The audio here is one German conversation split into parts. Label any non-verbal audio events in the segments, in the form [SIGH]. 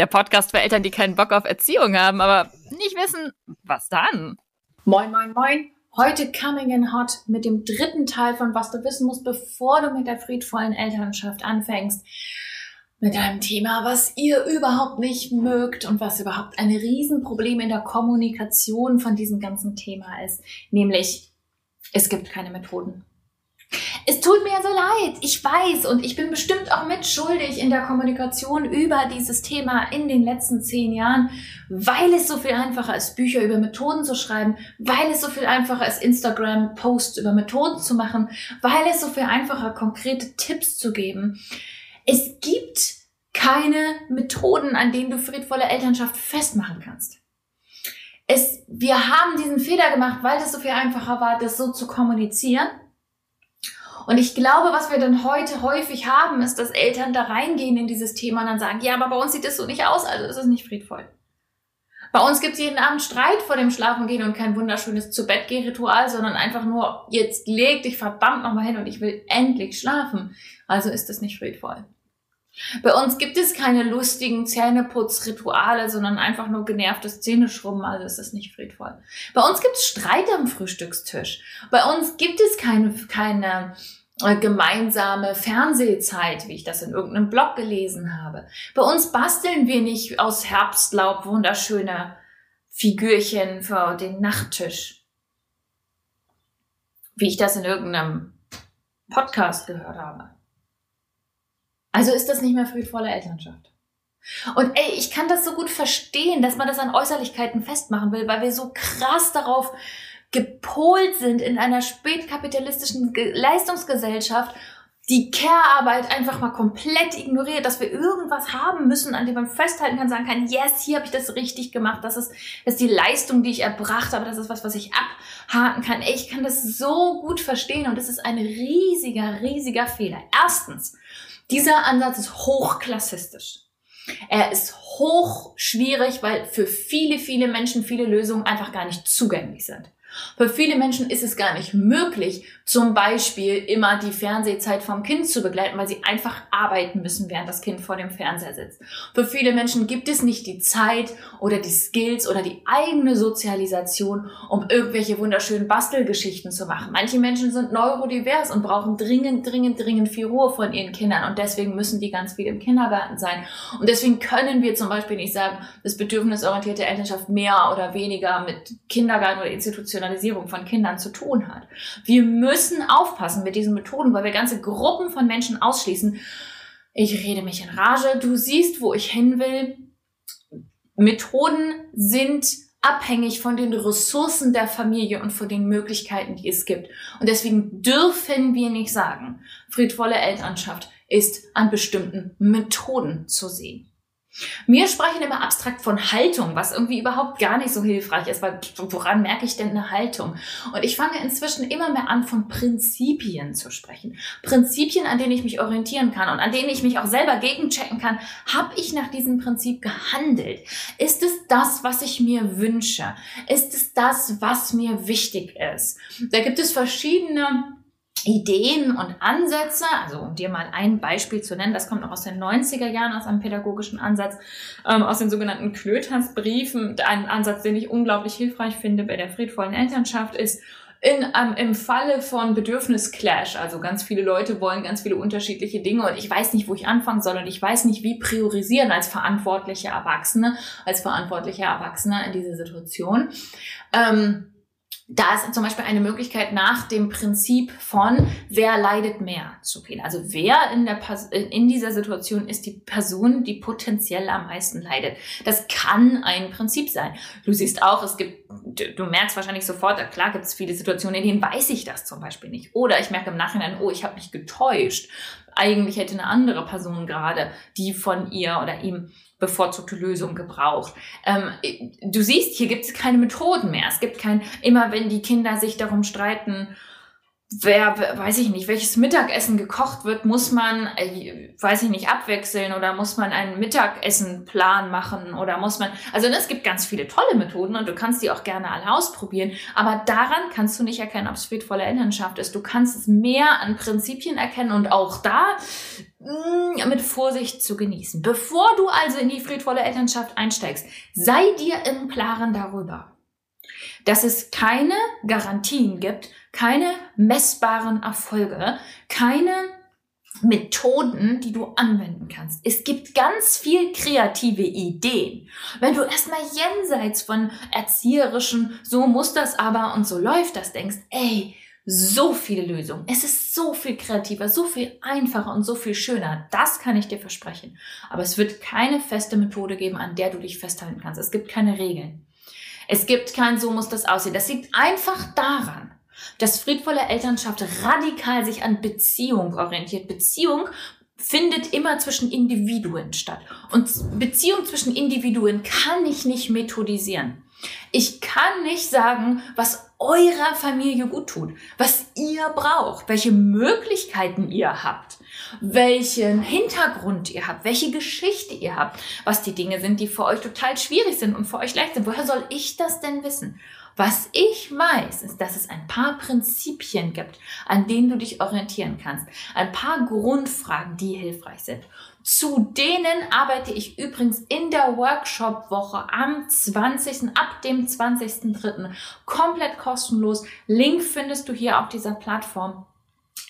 der Podcast für Eltern, die keinen Bock auf Erziehung haben, aber nicht wissen, was dann. Moin, moin, moin. Heute Coming in Hot mit dem dritten Teil von Was du wissen musst, bevor du mit der friedvollen Elternschaft anfängst. Mit einem Thema, was ihr überhaupt nicht mögt und was überhaupt ein Riesenproblem in der Kommunikation von diesem ganzen Thema ist. Nämlich, es gibt keine Methoden. Es tut mir so leid, ich weiß und ich bin bestimmt auch mitschuldig in der Kommunikation über dieses Thema in den letzten zehn Jahren, weil es so viel einfacher ist, Bücher über Methoden zu schreiben, weil es so viel einfacher ist, Instagram-Posts über Methoden zu machen, weil es so viel einfacher, konkrete Tipps zu geben. Es gibt keine Methoden, an denen du friedvolle Elternschaft festmachen kannst. Es, wir haben diesen Fehler gemacht, weil es so viel einfacher war, das so zu kommunizieren und ich glaube, was wir dann heute häufig haben, ist, dass Eltern da reingehen in dieses Thema und dann sagen, ja, aber bei uns sieht es so nicht aus, also ist es nicht friedvoll. Bei uns gibt es jeden Abend Streit vor dem Schlafengehen und kein wunderschönes zu Bett Ritual, sondern einfach nur, jetzt leg dich verdammt nochmal hin und ich will endlich schlafen. Also ist das nicht friedvoll. Bei uns gibt es keine lustigen Zähneputzrituale, sondern einfach nur genervtes Zähneschrubben, also ist das nicht friedvoll. Bei uns gibt es Streit am Frühstückstisch. Bei uns gibt es keine, keine äh, gemeinsame Fernsehzeit, wie ich das in irgendeinem Blog gelesen habe. Bei uns basteln wir nicht aus Herbstlaub wunderschöne Figürchen für den Nachttisch. Wie ich das in irgendeinem Podcast gehört habe. Also ist das nicht mehr friedvolle Elternschaft. Und ey, ich kann das so gut verstehen, dass man das an Äußerlichkeiten festmachen will, weil wir so krass darauf gepolt sind in einer spätkapitalistischen Leistungsgesellschaft, die Care-Arbeit einfach mal komplett ignoriert, dass wir irgendwas haben müssen, an dem man festhalten kann, sagen kann, yes, hier habe ich das richtig gemacht, das ist, das ist die Leistung, die ich erbracht habe, das ist was, was ich abhaken kann. Ich kann das so gut verstehen und das ist ein riesiger, riesiger Fehler. Erstens, dieser Ansatz ist hochklassistisch. Er ist hoch schwierig, weil für viele, viele Menschen viele Lösungen einfach gar nicht zugänglich sind. Für viele Menschen ist es gar nicht möglich, zum Beispiel immer die Fernsehzeit vom Kind zu begleiten, weil sie einfach arbeiten müssen, während das Kind vor dem Fernseher sitzt. Für viele Menschen gibt es nicht die Zeit oder die Skills oder die eigene Sozialisation, um irgendwelche wunderschönen Bastelgeschichten zu machen. Manche Menschen sind neurodivers und brauchen dringend, dringend, dringend viel Ruhe von ihren Kindern und deswegen müssen die ganz viel im Kindergarten sein. Und deswegen können wir zum Beispiel nicht sagen, dass bedürfnisorientierte Elternschaft mehr oder weniger mit Kindergarten oder Institutionalisierung von Kindern zu tun hat. Wir müssen aufpassen mit diesen Methoden, weil wir ganze Gruppen von Menschen ausschließen. Ich rede mich in Rage. Du siehst, wo ich hin will. Methoden sind abhängig von den Ressourcen der Familie und von den Möglichkeiten, die es gibt. Und deswegen dürfen wir nicht sagen, friedvolle Elternschaft ist an bestimmten Methoden zu sehen. Wir sprechen immer abstrakt von Haltung, was irgendwie überhaupt gar nicht so hilfreich ist, weil woran merke ich denn eine Haltung? Und ich fange inzwischen immer mehr an, von Prinzipien zu sprechen. Prinzipien, an denen ich mich orientieren kann und an denen ich mich auch selber gegenchecken kann. Habe ich nach diesem Prinzip gehandelt? Ist es das, was ich mir wünsche? Ist es das, was mir wichtig ist? Da gibt es verschiedene Ideen und Ansätze, also um dir mal ein Beispiel zu nennen, das kommt noch aus den 90er Jahren aus einem pädagogischen Ansatz, ähm, aus den sogenannten Klötersbriefen. Ein Ansatz, den ich unglaublich hilfreich finde bei der friedvollen Elternschaft ist, in, ähm, im Falle von Bedürfnisclash, also ganz viele Leute wollen ganz viele unterschiedliche Dinge und ich weiß nicht, wo ich anfangen soll und ich weiß nicht, wie priorisieren als verantwortliche Erwachsene, als verantwortlicher Erwachsener in dieser Situation. Ähm, da ist zum Beispiel eine Möglichkeit nach dem Prinzip von wer leidet mehr zu gehen. Also wer in, der, in dieser Situation ist die Person, die potenziell am meisten leidet. Das kann ein Prinzip sein. Du siehst auch, es gibt, du merkst wahrscheinlich sofort, klar gibt es viele Situationen, in denen weiß ich das zum Beispiel nicht. Oder ich merke im Nachhinein, oh, ich habe mich getäuscht. Eigentlich hätte eine andere Person gerade die von ihr oder ihm bevorzugte Lösung gebraucht. Ähm, du siehst, hier gibt es keine Methoden mehr. Es gibt kein, immer wenn die Kinder sich darum streiten, wer, weiß ich nicht, welches Mittagessen gekocht wird, muss man, äh, weiß ich nicht, abwechseln oder muss man einen Mittagessenplan machen oder muss man, also es gibt ganz viele tolle Methoden und du kannst die auch gerne alle ausprobieren, aber daran kannst du nicht erkennen, ob es friedvolle Elternschaft ist. Du kannst es mehr an Prinzipien erkennen und auch da mm, mit Vorsicht zu genießen. Bevor du also in die friedvolle Elternschaft einsteigst, sei dir im Klaren darüber, dass es keine Garantien gibt, keine messbaren Erfolge, keine Methoden, die du anwenden kannst. Es gibt ganz viel kreative Ideen. Wenn du erstmal jenseits von erzieherischen, so muss das aber und so läuft das denkst, ey, so viele Lösungen. Es ist so viel kreativer, so viel einfacher und so viel schöner. Das kann ich dir versprechen. Aber es wird keine feste Methode geben, an der du dich festhalten kannst. Es gibt keine Regeln. Es gibt kein, so muss das aussehen. Das liegt einfach daran, dass friedvolle Elternschaft radikal sich an Beziehung orientiert. Beziehung findet immer zwischen Individuen statt. Und Beziehung zwischen Individuen kann ich nicht methodisieren. Ich kann nicht sagen, was eurer Familie gut tut, was ihr braucht, welche Möglichkeiten ihr habt, welchen Hintergrund ihr habt, welche Geschichte ihr habt, was die Dinge sind, die für euch total schwierig sind und für euch leicht sind. Woher soll ich das denn wissen? Was ich weiß, ist, dass es ein paar Prinzipien gibt, an denen du dich orientieren kannst. Ein paar Grundfragen, die hilfreich sind. Zu denen arbeite ich übrigens in der Workshop-Woche am 20. ab dem 20.03. komplett kostenlos. Link findest du hier auf dieser Plattform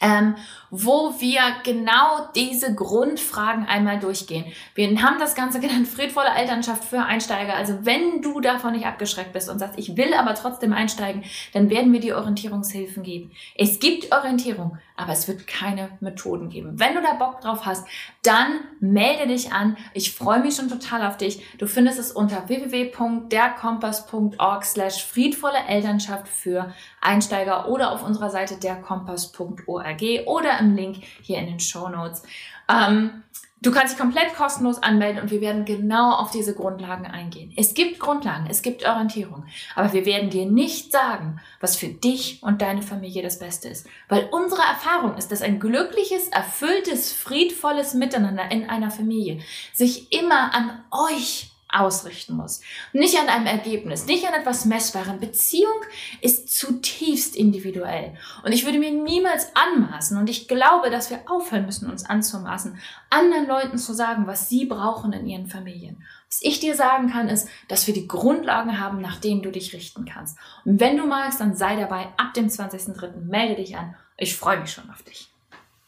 ähm, wo wir genau diese Grundfragen einmal durchgehen. Wir haben das Ganze [LAUGHS] genannt friedvolle Elternschaft für Einsteiger. Also wenn du davon nicht abgeschreckt bist und sagst, ich will aber trotzdem einsteigen, dann werden wir dir Orientierungshilfen geben. Es gibt Orientierung, aber es wird keine Methoden geben. Wenn du da Bock drauf hast, dann melde dich an. Ich freue mich schon total auf dich. Du findest es unter www.derkompass.org slash friedvolle Elternschaft für Einsteiger oder auf unserer Seite derkompass.org oder im Link hier in den Show Notes. Ähm, Du kannst dich komplett kostenlos anmelden und wir werden genau auf diese Grundlagen eingehen. Es gibt Grundlagen, es gibt Orientierung, aber wir werden dir nicht sagen, was für dich und deine Familie das Beste ist. Weil unsere Erfahrung ist, dass ein glückliches, erfülltes, friedvolles Miteinander in einer Familie sich immer an euch ausrichten muss. Nicht an einem Ergebnis, nicht an etwas Messbarem. Beziehung ist zutiefst individuell. Und ich würde mir niemals anmaßen, und ich glaube, dass wir aufhören müssen, uns anzumaßen, anderen Leuten zu sagen, was sie brauchen in ihren Familien. Was ich dir sagen kann, ist, dass wir die Grundlagen haben, nach denen du dich richten kannst. Und wenn du magst, dann sei dabei ab dem 20.03. Melde dich an. Ich freue mich schon auf dich.